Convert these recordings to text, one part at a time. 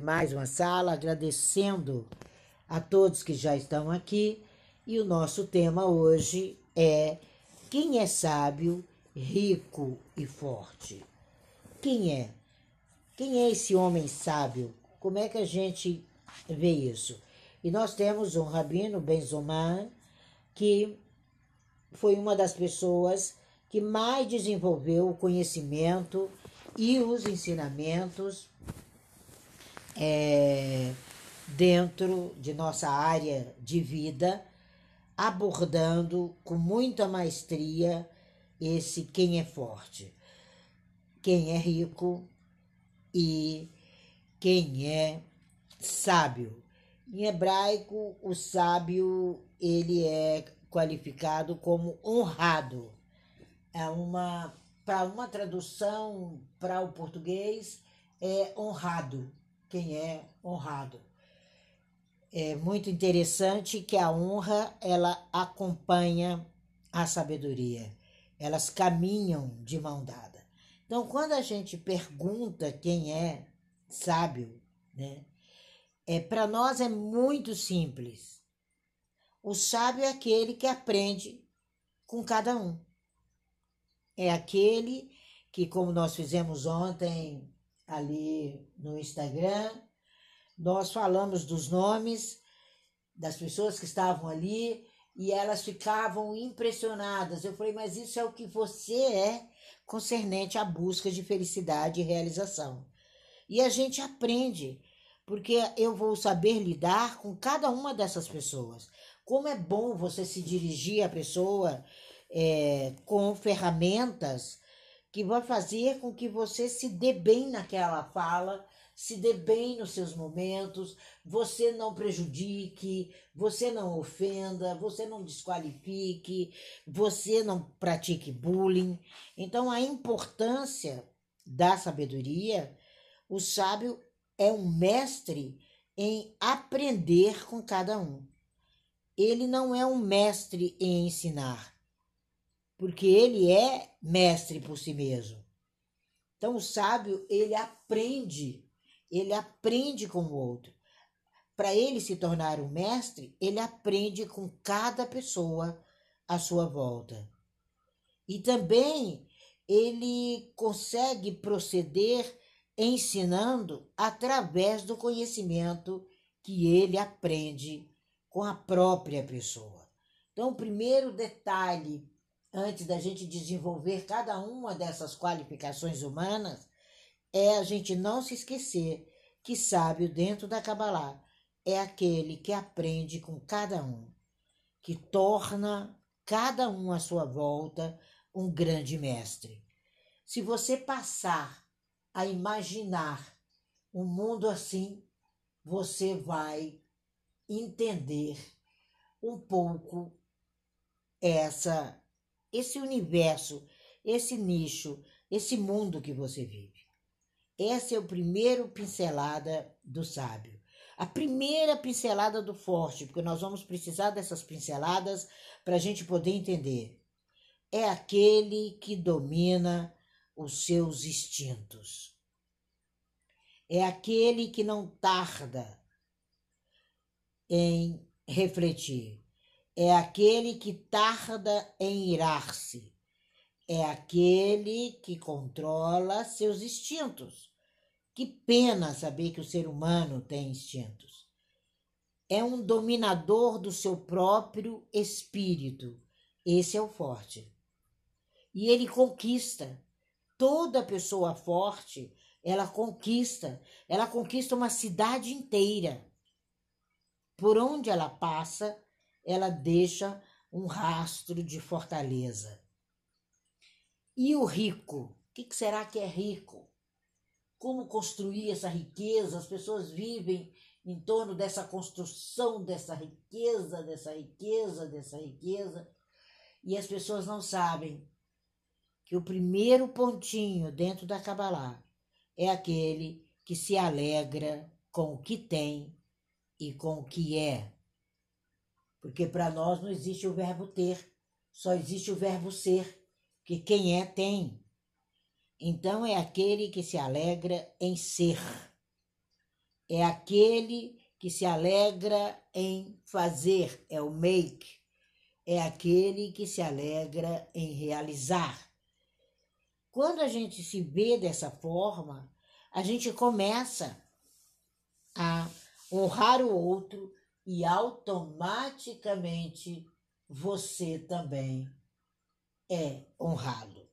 mais uma sala, agradecendo a todos que já estão aqui. E o nosso tema hoje é quem é sábio, rico e forte? Quem é? Quem é esse homem sábio? Como é que a gente vê isso? E nós temos um rabino, Benzoman, que foi uma das pessoas que mais desenvolveu o conhecimento e os ensinamentos é, dentro de nossa área de vida, abordando com muita maestria esse quem é forte, quem é rico e quem é sábio. Em hebraico, o sábio ele é qualificado como honrado. É uma para uma tradução para o português é honrado quem é honrado. É muito interessante que a honra ela acompanha a sabedoria. Elas caminham de mão dada. Então, quando a gente pergunta quem é sábio, né? É para nós é muito simples. O sábio é aquele que aprende com cada um. É aquele que, como nós fizemos ontem ali no Instagram. Nós falamos dos nomes das pessoas que estavam ali e elas ficavam impressionadas. Eu falei, mas isso é o que você é concernente à busca de felicidade e realização. E a gente aprende, porque eu vou saber lidar com cada uma dessas pessoas. Como é bom você se dirigir à pessoa é, com ferramentas que vai fazer com que você se dê bem naquela fala, se dê bem nos seus momentos, você não prejudique, você não ofenda, você não desqualifique, você não pratique bullying. Então, a importância da sabedoria, o sábio é um mestre em aprender com cada um. Ele não é um mestre em ensinar porque ele é mestre por si mesmo. Então o sábio, ele aprende, ele aprende com o outro. Para ele se tornar um mestre, ele aprende com cada pessoa à sua volta. E também ele consegue proceder ensinando através do conhecimento que ele aprende com a própria pessoa. Então, o primeiro detalhe antes da gente desenvolver cada uma dessas qualificações humanas, é a gente não se esquecer que sábio dentro da Kabbalah é aquele que aprende com cada um, que torna cada um à sua volta um grande mestre. Se você passar a imaginar um mundo assim, você vai entender um pouco essa esse universo, esse nicho, esse mundo que você vive. Essa é o primeiro pincelada do sábio. A primeira pincelada do forte, porque nós vamos precisar dessas pinceladas para a gente poder entender. É aquele que domina os seus instintos. É aquele que não tarda em refletir é aquele que tarda em irar-se, é aquele que controla seus instintos. Que pena saber que o ser humano tem instintos. É um dominador do seu próprio espírito. Esse é o forte. E ele conquista. Toda pessoa forte, ela conquista. Ela conquista uma cidade inteira. Por onde ela passa, ela deixa um rastro de fortaleza. E o rico? O que será que é rico? Como construir essa riqueza? As pessoas vivem em torno dessa construção dessa riqueza, dessa riqueza, dessa riqueza, e as pessoas não sabem que o primeiro pontinho dentro da Kabbalah é aquele que se alegra com o que tem e com o que é. Porque para nós não existe o verbo ter, só existe o verbo ser, que quem é tem. Então é aquele que se alegra em ser. é aquele que se alegra em fazer, é o make, é aquele que se alegra em realizar. Quando a gente se vê dessa forma, a gente começa a honrar o outro e automaticamente você também é honrado.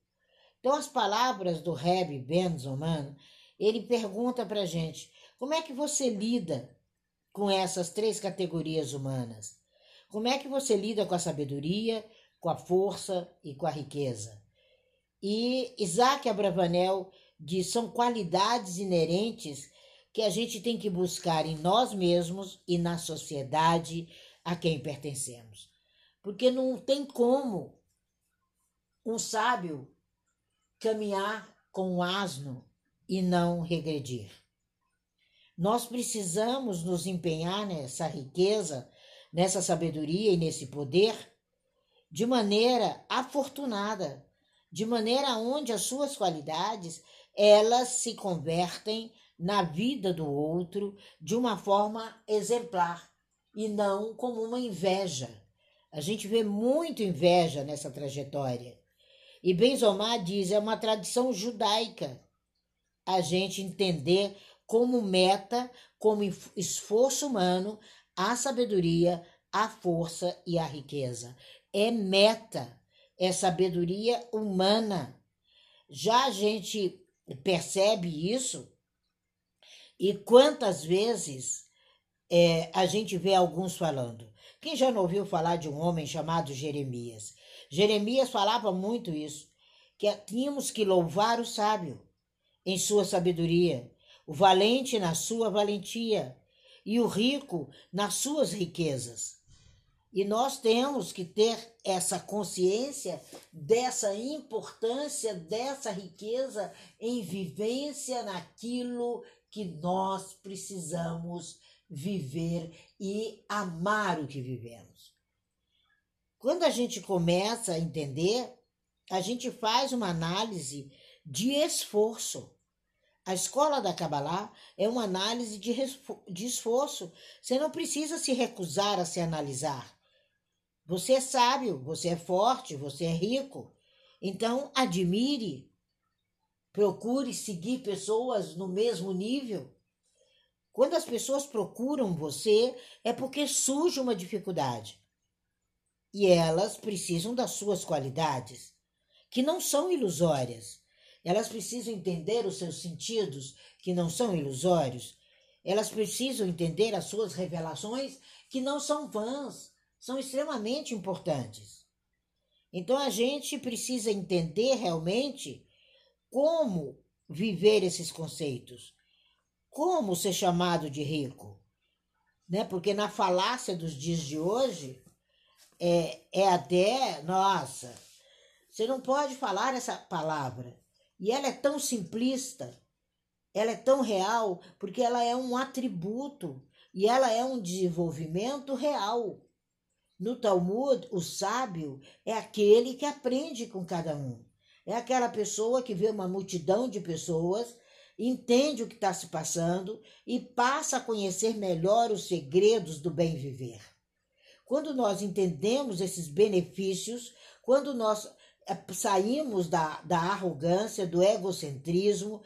Então, as palavras do Reb Benzoman, ele pergunta para gente como é que você lida com essas três categorias humanas? Como é que você lida com a sabedoria, com a força e com a riqueza? E Isaac Abravanel diz são qualidades inerentes que a gente tem que buscar em nós mesmos e na sociedade a quem pertencemos. Porque não tem como um sábio caminhar com um asno e não regredir. Nós precisamos nos empenhar nessa riqueza, nessa sabedoria e nesse poder de maneira afortunada, de maneira onde as suas qualidades elas se convertem na vida do outro de uma forma exemplar e não como uma inveja. A gente vê muito inveja nessa trajetória. E Benzomar diz, é uma tradição judaica a gente entender como meta, como esforço humano, a sabedoria, a força e a riqueza. É meta, é sabedoria humana. Já a gente percebe isso e quantas vezes é, a gente vê alguns falando. Quem já não ouviu falar de um homem chamado Jeremias? Jeremias falava muito isso, que tínhamos que louvar o sábio em sua sabedoria, o valente na sua valentia e o rico nas suas riquezas. E nós temos que ter essa consciência dessa importância dessa riqueza em vivência naquilo que nós precisamos viver e amar o que vivemos. Quando a gente começa a entender, a gente faz uma análise de esforço. A escola da Kabbalah é uma análise de, de esforço. Você não precisa se recusar a se analisar. Você é sábio, você é forte, você é rico. Então, admire, procure seguir pessoas no mesmo nível. Quando as pessoas procuram você, é porque surge uma dificuldade e elas precisam das suas qualidades, que não são ilusórias. Elas precisam entender os seus sentidos, que não são ilusórios. Elas precisam entender as suas revelações, que não são vãs, são extremamente importantes. Então a gente precisa entender realmente como viver esses conceitos, como ser chamado de rico, né? Porque na falácia dos dias de hoje, é, é até, nossa, você não pode falar essa palavra. E ela é tão simplista, ela é tão real, porque ela é um atributo e ela é um desenvolvimento real. No Talmud, o sábio é aquele que aprende com cada um. É aquela pessoa que vê uma multidão de pessoas, entende o que está se passando e passa a conhecer melhor os segredos do bem viver. Quando nós entendemos esses benefícios, quando nós eh, saímos da, da arrogância, do egocentrismo,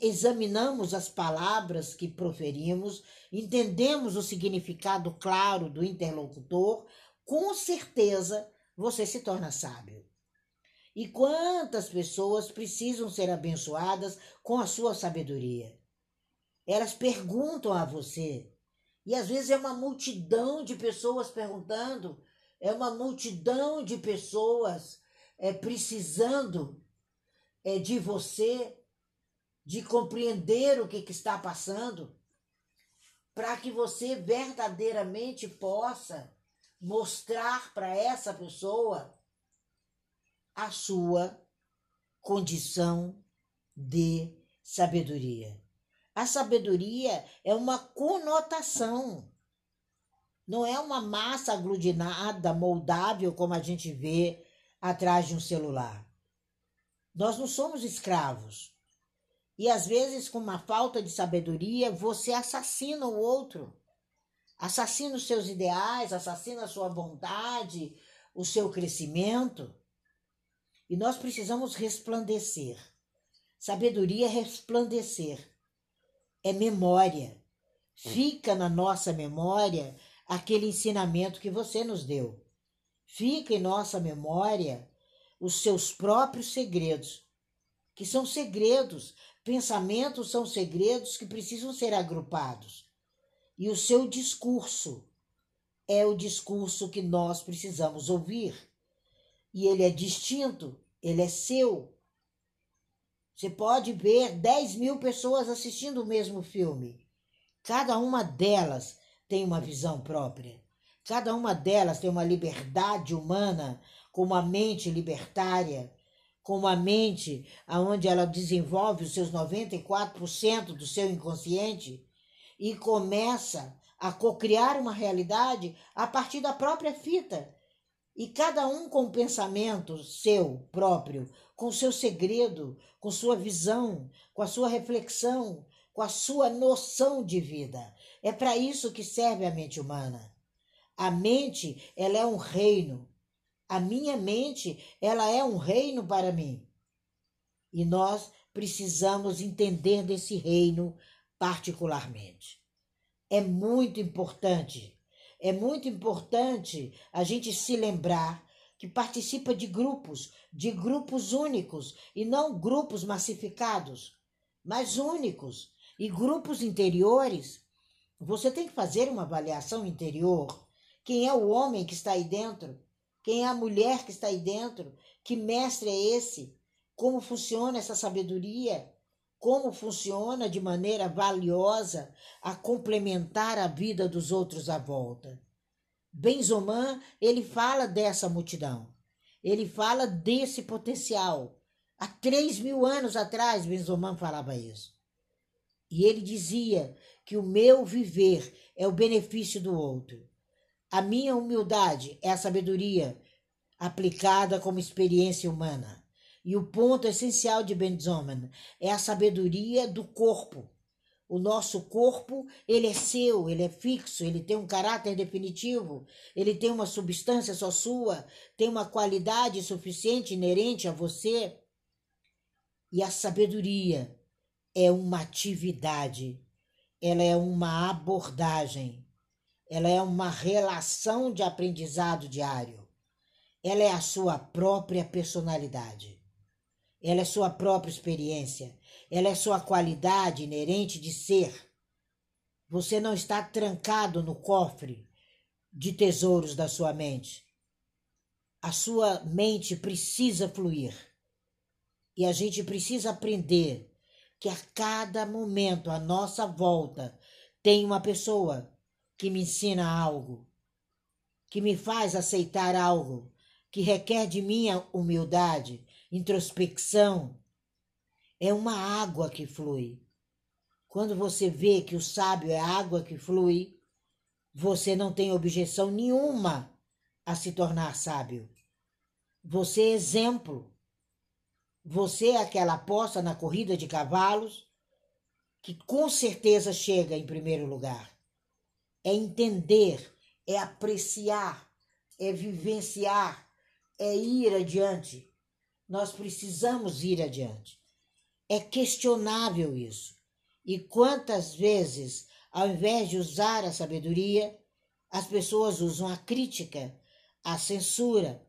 examinamos as palavras que proferimos, entendemos o significado claro do interlocutor, com certeza você se torna sábio. E quantas pessoas precisam ser abençoadas com a sua sabedoria? Elas perguntam a você, e às vezes é uma multidão de pessoas perguntando, é uma multidão de pessoas é, precisando é, de você, de compreender o que, que está passando, para que você verdadeiramente possa mostrar para essa pessoa a sua condição de sabedoria. A sabedoria é uma conotação. Não é uma massa aglutinada, moldável, como a gente vê atrás de um celular. Nós não somos escravos. E às vezes, com uma falta de sabedoria, você assassina o outro. Assassina os seus ideais, assassina a sua vontade, o seu crescimento. E nós precisamos resplandecer. Sabedoria é resplandecer. É memória. Fica na nossa memória aquele ensinamento que você nos deu. Fica em nossa memória os seus próprios segredos, que são segredos, pensamentos são segredos que precisam ser agrupados. E o seu discurso é o discurso que nós precisamos ouvir. E ele é distinto, ele é seu. Você pode ver 10 mil pessoas assistindo o mesmo filme. Cada uma delas tem uma visão própria. Cada uma delas tem uma liberdade humana, com uma mente libertária, com uma mente onde ela desenvolve os seus 94% do seu inconsciente e começa a cocriar uma realidade a partir da própria fita. E cada um com um pensamento seu próprio, com seu segredo, com sua visão, com a sua reflexão, com a sua noção de vida. É para isso que serve a mente humana. A mente, ela é um reino. A minha mente, ela é um reino para mim. E nós precisamos entender desse reino particularmente. É muito importante, é muito importante a gente se lembrar que participa de grupos, de grupos únicos e não grupos massificados, mas únicos e grupos interiores. Você tem que fazer uma avaliação interior quem é o homem que está aí dentro? Quem é a mulher que está aí dentro? Que mestre é esse? Como funciona essa sabedoria? Como funciona de maneira valiosa a complementar a vida dos outros à volta? Benzoman, ele fala dessa multidão. Ele fala desse potencial. Há três mil anos atrás, Benzoman falava isso. E ele dizia que o meu viver é o benefício do outro. A minha humildade é a sabedoria aplicada como experiência humana. E o ponto essencial de Benzoman é a sabedoria do corpo. O nosso corpo, ele é seu, ele é fixo, ele tem um caráter definitivo, ele tem uma substância só sua, tem uma qualidade suficiente inerente a você. E a sabedoria é uma atividade, ela é uma abordagem ela é uma relação de aprendizado diário. Ela é a sua própria personalidade. Ela é sua própria experiência. Ela é sua qualidade inerente de ser. Você não está trancado no cofre de tesouros da sua mente. A sua mente precisa fluir. E a gente precisa aprender que a cada momento à nossa volta tem uma pessoa que me ensina algo, que me faz aceitar algo, que requer de mim humildade, introspecção. É uma água que flui. Quando você vê que o sábio é água que flui, você não tem objeção nenhuma a se tornar sábio. Você é exemplo. Você é aquela aposta na corrida de cavalos que com certeza chega em primeiro lugar é entender, é apreciar, é vivenciar, é ir adiante. Nós precisamos ir adiante. É questionável isso. E quantas vezes, ao invés de usar a sabedoria, as pessoas usam a crítica, a censura,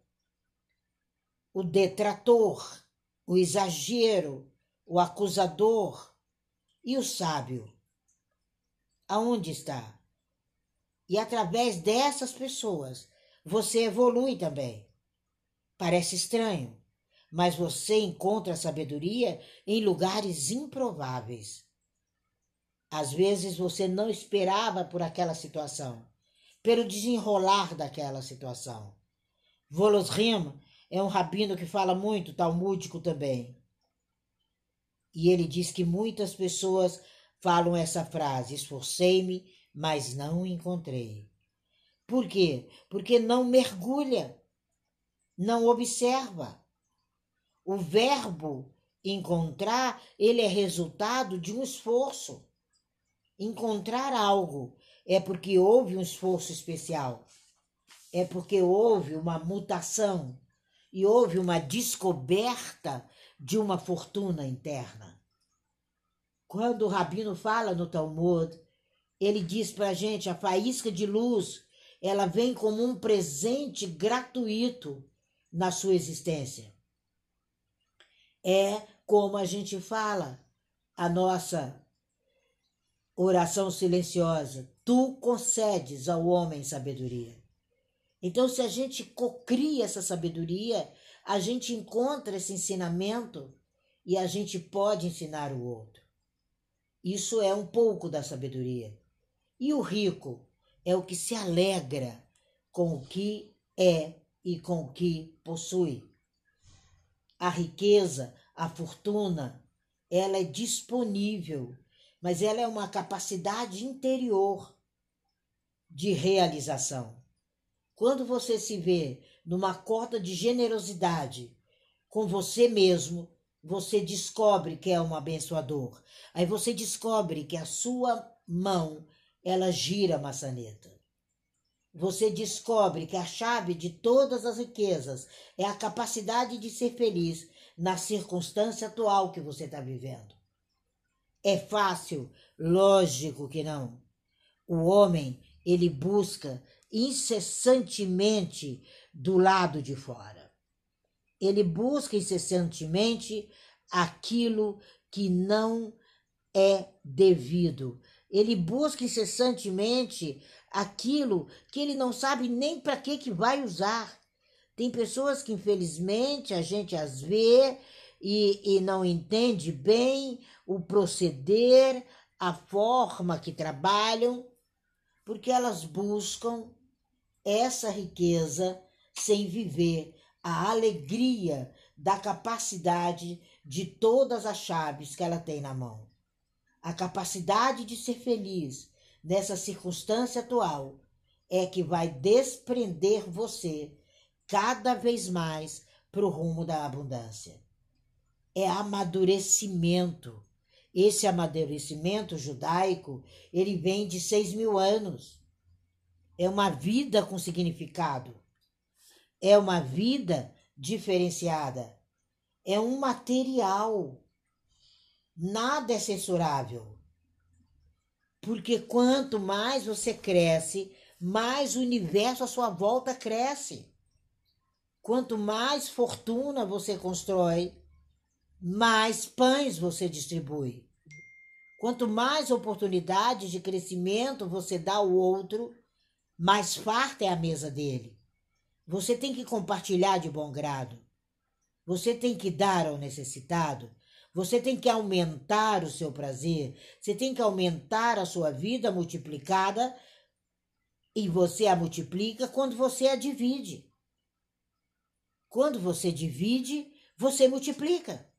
o detrator, o exagero, o acusador e o sábio. Aonde está? E através dessas pessoas, você evolui também. Parece estranho, mas você encontra sabedoria em lugares improváveis. Às vezes você não esperava por aquela situação, pelo desenrolar daquela situação. Volosrim é um rabino que fala muito talmúdico também. E ele diz que muitas pessoas falam essa frase: esforcei-me mas não encontrei. Por quê? Porque não mergulha, não observa. O verbo Encontrar, ele é resultado de um esforço. Encontrar algo é porque houve um esforço especial. É porque houve uma mutação e houve uma descoberta de uma fortuna interna. Quando o rabino fala no Talmud, ele diz para a gente: a faísca de luz, ela vem como um presente gratuito na sua existência. É como a gente fala a nossa oração silenciosa: Tu concedes ao homem sabedoria. Então, se a gente cocria essa sabedoria, a gente encontra esse ensinamento e a gente pode ensinar o outro. Isso é um pouco da sabedoria. E o rico é o que se alegra com o que é e com o que possui. A riqueza, a fortuna, ela é disponível, mas ela é uma capacidade interior de realização. Quando você se vê numa cota de generosidade com você mesmo, você descobre que é um abençoador. Aí você descobre que a sua mão, ela gira a maçaneta. Você descobre que a chave de todas as riquezas é a capacidade de ser feliz na circunstância atual que você está vivendo. É fácil? Lógico que não. O homem, ele busca incessantemente do lado de fora. Ele busca incessantemente aquilo que não é devido. Ele busca incessantemente aquilo que ele não sabe nem para que que vai usar. Tem pessoas que infelizmente a gente as vê e, e não entende bem o proceder, a forma que trabalham, porque elas buscam essa riqueza sem viver a alegria da capacidade de todas as chaves que ela tem na mão. A capacidade de ser feliz nessa circunstância atual é que vai desprender você cada vez mais para o rumo da abundância. É amadurecimento. Esse amadurecimento judaico ele vem de seis mil anos é uma vida com significado, é uma vida diferenciada, é um material. Nada é censurável. Porque quanto mais você cresce, mais o universo à sua volta cresce. Quanto mais fortuna você constrói, mais pães você distribui. Quanto mais oportunidades de crescimento você dá ao outro, mais farta é a mesa dele. Você tem que compartilhar de bom grado. Você tem que dar ao necessitado. Você tem que aumentar o seu prazer. Você tem que aumentar a sua vida multiplicada. E você a multiplica quando você a divide. Quando você divide, você multiplica.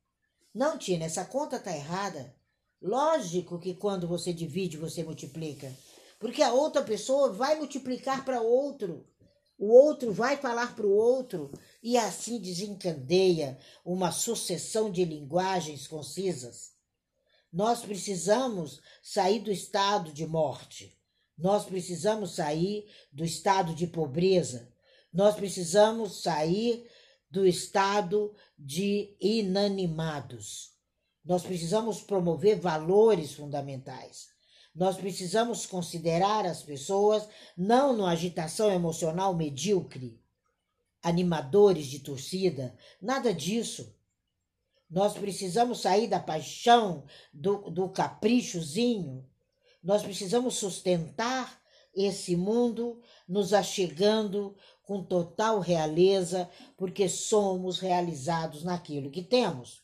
Não, Tina, essa conta está errada. Lógico que quando você divide, você multiplica. Porque a outra pessoa vai multiplicar para outro. O outro vai falar para o outro e assim desencadeia uma sucessão de linguagens concisas. Nós precisamos sair do estado de morte. Nós precisamos sair do estado de pobreza. Nós precisamos sair do estado de inanimados. Nós precisamos promover valores fundamentais. Nós precisamos considerar as pessoas não numa agitação emocional medíocre, animadores de torcida, nada disso. Nós precisamos sair da paixão, do, do caprichozinho. Nós precisamos sustentar esse mundo, nos achegando com total realeza, porque somos realizados naquilo que temos.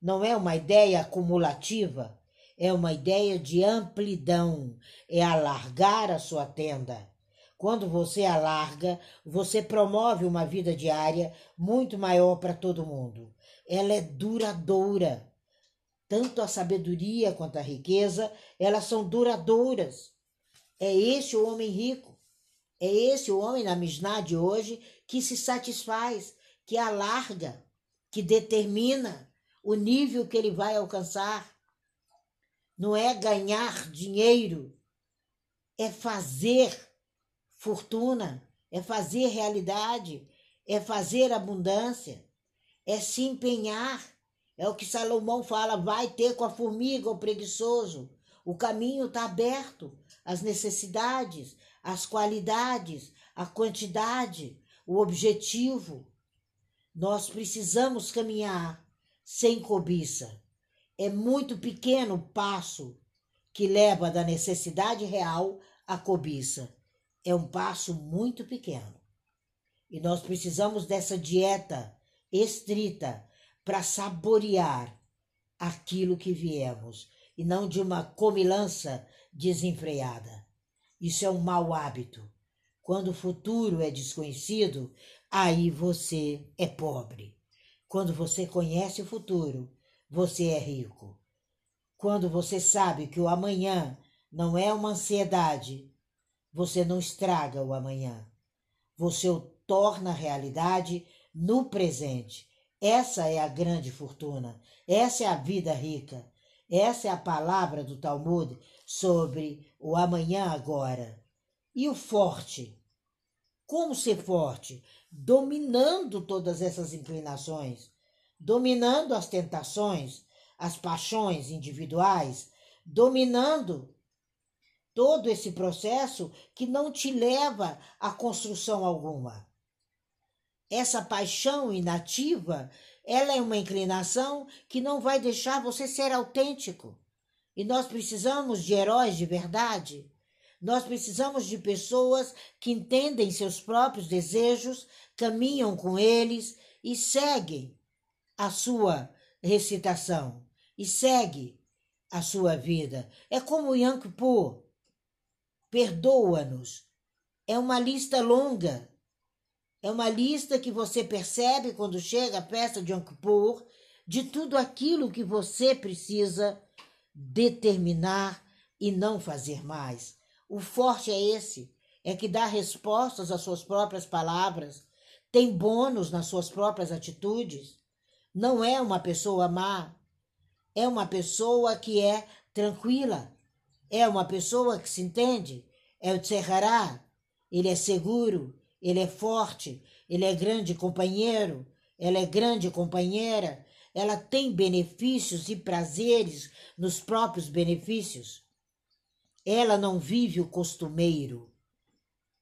Não é uma ideia acumulativa é uma ideia de amplidão, é alargar a sua tenda. Quando você alarga, você promove uma vida diária muito maior para todo mundo. Ela é duradoura. Tanto a sabedoria quanto a riqueza, elas são duradouras. É esse o homem rico. É esse o homem na Mishnah de hoje que se satisfaz, que alarga, que determina o nível que ele vai alcançar. Não é ganhar dinheiro, é fazer fortuna, é fazer realidade, é fazer abundância, é se empenhar. É o que Salomão fala: vai ter com a formiga o preguiçoso. O caminho está aberto, as necessidades, as qualidades, a quantidade, o objetivo. Nós precisamos caminhar sem cobiça. É muito pequeno o passo que leva da necessidade real à cobiça. É um passo muito pequeno. E nós precisamos dessa dieta estrita para saborear aquilo que viemos e não de uma comilança desenfreada. Isso é um mau hábito. Quando o futuro é desconhecido, aí você é pobre. Quando você conhece o futuro, você é rico. Quando você sabe que o amanhã não é uma ansiedade, você não estraga o amanhã. Você o torna realidade no presente. Essa é a grande fortuna. Essa é a vida rica. Essa é a palavra do Talmud sobre o amanhã agora. E o forte? Como ser forte? Dominando todas essas inclinações, dominando as tentações, as paixões individuais, dominando todo esse processo que não te leva a construção alguma. Essa paixão inativa, ela é uma inclinação que não vai deixar você ser autêntico. E nós precisamos de heróis de verdade. Nós precisamos de pessoas que entendem seus próprios desejos, caminham com eles e seguem a sua recitação e segue a sua vida. É como Yom Kippur. Perdoa-nos. É uma lista longa. É uma lista que você percebe quando chega a festa de Yom Kippur de tudo aquilo que você precisa determinar e não fazer mais. O forte é esse, é que dá respostas às suas próprias palavras, tem bônus nas suas próprias atitudes. Não é uma pessoa má, é uma pessoa que é tranquila, é uma pessoa que se entende, é o Tsehará, ele é seguro, ele é forte, ele é grande companheiro, ela é grande companheira, ela tem benefícios e prazeres nos próprios benefícios. Ela não vive o costumeiro.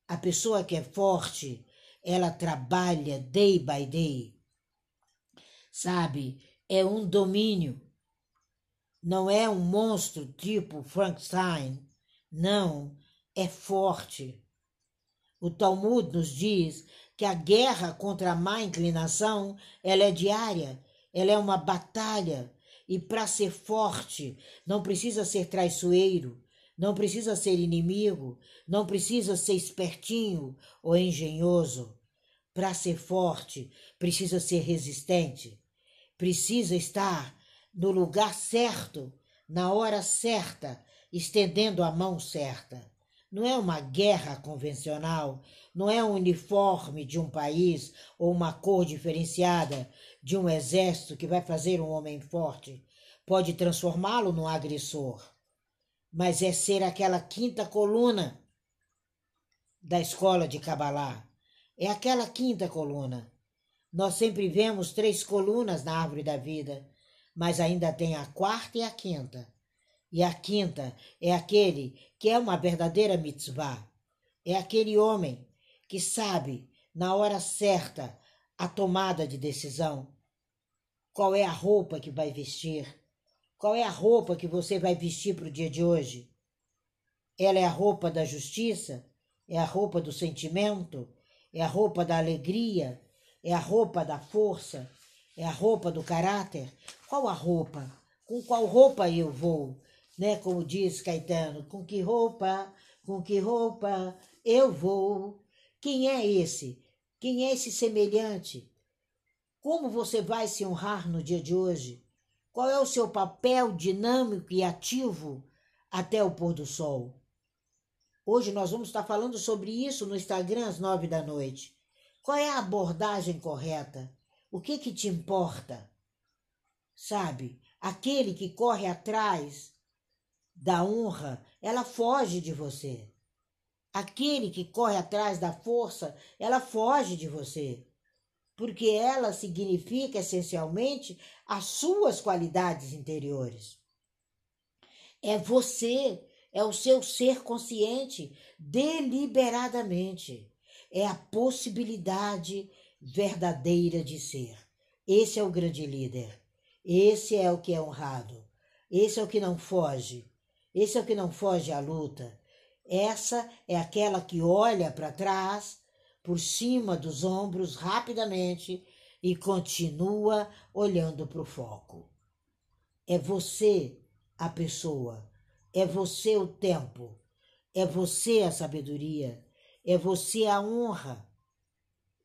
A pessoa que é forte, ela trabalha day by day. Sabe? É um domínio. Não é um monstro tipo Frankenstein. Não, é forte. O Talmud nos diz que a guerra contra a má inclinação, ela é diária ela é uma batalha. E para ser forte, não precisa ser traiçoeiro, não precisa ser inimigo, não precisa ser espertinho ou engenhoso. Para ser forte, precisa ser resistente, precisa estar no lugar certo, na hora certa, estendendo a mão certa. Não é uma guerra convencional, não é um uniforme de um país ou uma cor diferenciada de um exército que vai fazer um homem forte. Pode transformá-lo num agressor, mas é ser aquela quinta coluna da escola de Kabbalah. É aquela quinta coluna. Nós sempre vemos três colunas na árvore da vida, mas ainda tem a quarta e a quinta. E a quinta é aquele que é uma verdadeira mitzvah. É aquele homem que sabe, na hora certa, a tomada de decisão. Qual é a roupa que vai vestir? Qual é a roupa que você vai vestir para o dia de hoje? Ela é a roupa da justiça? É a roupa do sentimento? É a roupa da alegria? É a roupa da força? É a roupa do caráter? Qual a roupa? Com qual roupa eu vou? né? Como diz Caetano, com que roupa, com que roupa eu vou? Quem é esse? Quem é esse semelhante? Como você vai se honrar no dia de hoje? Qual é o seu papel dinâmico e ativo até o pôr do sol? Hoje nós vamos estar falando sobre isso no Instagram às nove da noite. Qual é a abordagem correta? O que que te importa? sabe? Aquele que corre atrás da honra, ela foge de você. Aquele que corre atrás da força, ela foge de você. Porque ela significa essencialmente as suas qualidades interiores. É você, é o seu ser consciente deliberadamente. É a possibilidade verdadeira de ser. Esse é o grande líder. Esse é o que é honrado. Esse é o que não foge. Esse é o que não foge à luta. Essa é aquela que olha para trás, por cima dos ombros, rapidamente e continua olhando para o foco. É você a pessoa, é você o tempo, é você a sabedoria, é você a honra,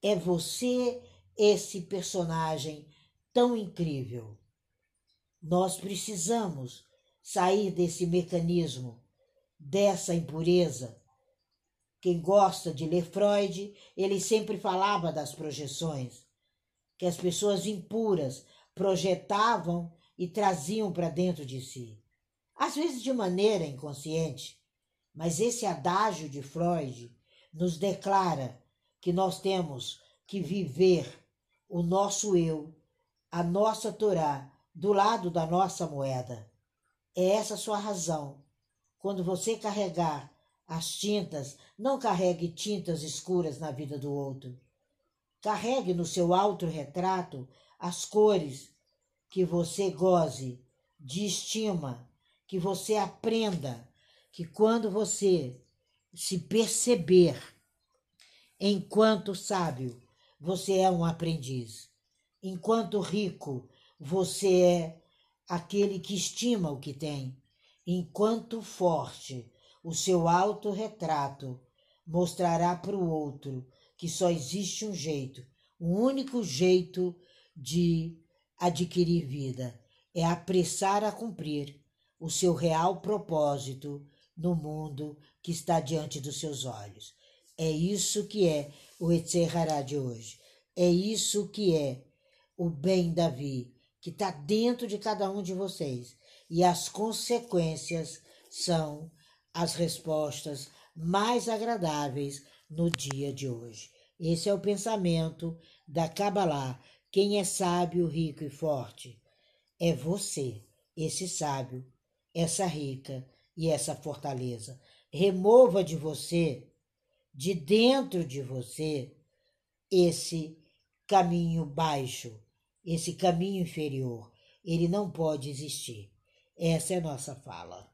é você esse personagem tão incrível. Nós precisamos sair desse mecanismo, dessa impureza. Quem gosta de ler Freud, ele sempre falava das projeções, que as pessoas impuras projetavam e traziam para dentro de si, às vezes de maneira inconsciente. Mas esse adágio de Freud nos declara que nós temos que viver o nosso eu, a nossa Torá, do lado da nossa moeda. É essa a sua razão. Quando você carregar as tintas, não carregue tintas escuras na vida do outro. Carregue no seu autorretrato as cores que você goze de estima, que você aprenda que quando você se perceber enquanto sábio, você é um aprendiz. Enquanto rico, você é aquele que estima o que tem, enquanto forte, o seu autorretrato mostrará para o outro que só existe um jeito, um único jeito de adquirir vida, é apressar a cumprir o seu real propósito no mundo que está diante dos seus olhos. É isso que é o Etzerará de hoje. É isso que é o bem Davi, que está dentro de cada um de vocês. E as consequências são as respostas mais agradáveis no dia de hoje. Esse é o pensamento da Kabbalah. Quem é sábio, rico e forte? É você, esse sábio, essa rica e essa fortaleza. Remova de você, de dentro de você, esse caminho baixo esse caminho inferior, ele não pode existir. Essa é a nossa fala.